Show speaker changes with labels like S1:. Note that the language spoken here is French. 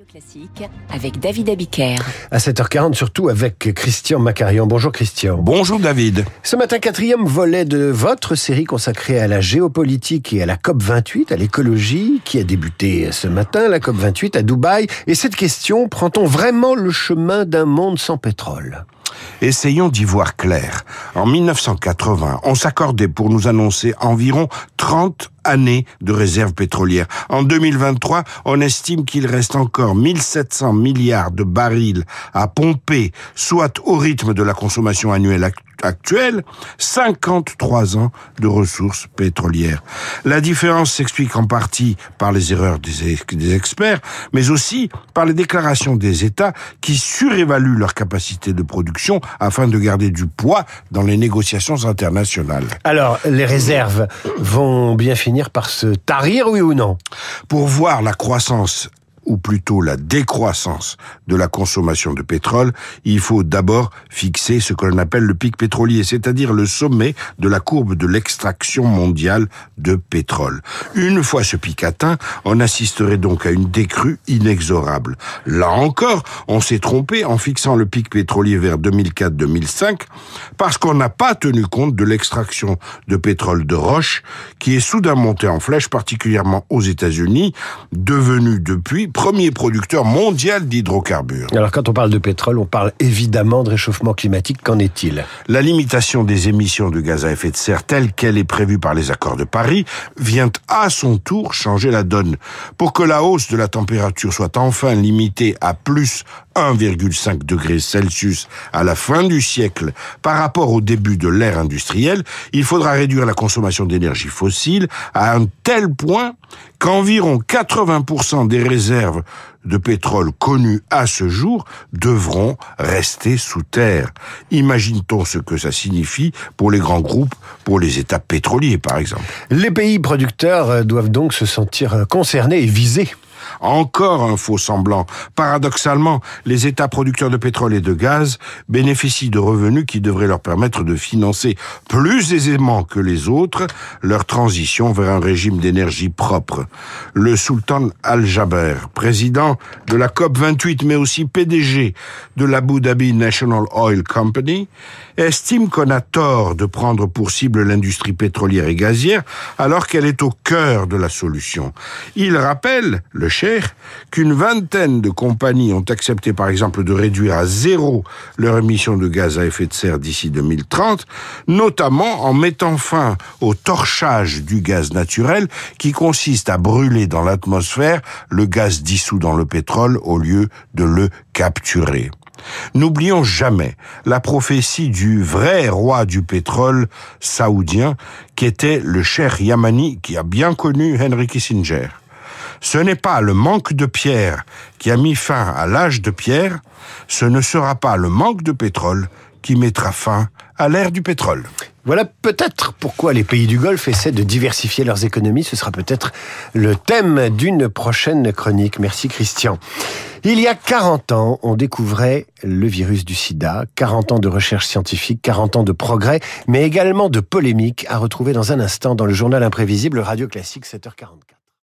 S1: Radio Classique avec David Abiker.
S2: À 7h40, surtout avec Christian Macarian. Bonjour Christian.
S3: Bonjour David.
S2: Ce matin, quatrième volet de votre série consacrée à la géopolitique et à la COP28, à l'écologie, qui a débuté ce matin, la COP28 à Dubaï. Et cette question, prend-on vraiment le chemin d'un monde sans pétrole?
S3: Essayons d'y voir clair. En 1980, on s'accordait pour nous annoncer environ 30 années de réserves pétrolières. En 2023, on estime qu'il reste encore 1700 milliards de barils à pomper, soit au rythme de la consommation annuelle actuelle, 53 ans de ressources pétrolières. La différence s'explique en partie par les erreurs des, des experts, mais aussi par les déclarations des États qui surévaluent leur capacité de production afin de garder du poids dans les négociations internationales.
S2: Alors, les réserves vont bien finir par se tarir, oui ou non?
S3: Pour voir la croissance ou plutôt la décroissance de la consommation de pétrole, il faut d'abord fixer ce que l'on appelle le pic pétrolier, c'est-à-dire le sommet de la courbe de l'extraction mondiale de pétrole. Une fois ce pic atteint, on assisterait donc à une décrue inexorable. Là encore, on s'est trompé en fixant le pic pétrolier vers 2004-2005 parce qu'on n'a pas tenu compte de l'extraction de pétrole de roche qui est soudain montée en flèche, particulièrement aux États-Unis, devenue depuis premier producteur mondial d'hydrocarbures.
S2: Alors quand on parle de pétrole, on parle évidemment de réchauffement climatique. Qu'en est-il?
S3: La limitation des émissions de gaz à effet de serre telle qu'elle est prévue par les accords de Paris vient à son tour changer la donne. Pour que la hausse de la température soit enfin limitée à plus 1,5 degré Celsius à la fin du siècle par rapport au début de l'ère industrielle, il faudra réduire la consommation d'énergie fossile à un tel point qu'environ 80% des réserves de pétrole connues à ce jour devront rester sous terre. Imagine-t-on ce que ça signifie pour les grands groupes, pour les États pétroliers par exemple?
S2: Les pays producteurs doivent donc se sentir concernés et visés.
S3: Encore un faux semblant. Paradoxalement, les États producteurs de pétrole et de gaz bénéficient de revenus qui devraient leur permettre de financer plus aisément que les autres leur transition vers un régime d'énergie propre. Le sultan Al-Jaber, président de la COP 28 mais aussi PDG de l'Abu Dhabi National Oil Company, estime qu'on a tort de prendre pour cible l'industrie pétrolière et gazière alors qu'elle est au cœur de la solution. Il rappelle, le qu'une vingtaine de compagnies ont accepté par exemple de réduire à zéro leur émission de gaz à effet de serre d'ici 2030, notamment en mettant fin au torchage du gaz naturel qui consiste à brûler dans l'atmosphère le gaz dissous dans le pétrole au lieu de le capturer. N'oublions jamais la prophétie du vrai roi du pétrole saoudien qui était le cher Yamani qui a bien connu Henry Kissinger. Ce n'est pas le manque de pierre qui a mis fin à l'âge de pierre, ce ne sera pas le manque de pétrole qui mettra fin à l'ère du pétrole.
S2: Voilà peut-être pourquoi les pays du Golfe essaient de diversifier leurs économies. Ce sera peut-être le thème d'une prochaine chronique. Merci Christian. Il y a 40 ans, on découvrait le virus du sida, 40 ans de recherche scientifique, 40 ans de progrès, mais également de polémiques à retrouver dans un instant dans le journal imprévisible Radio Classique 7h44.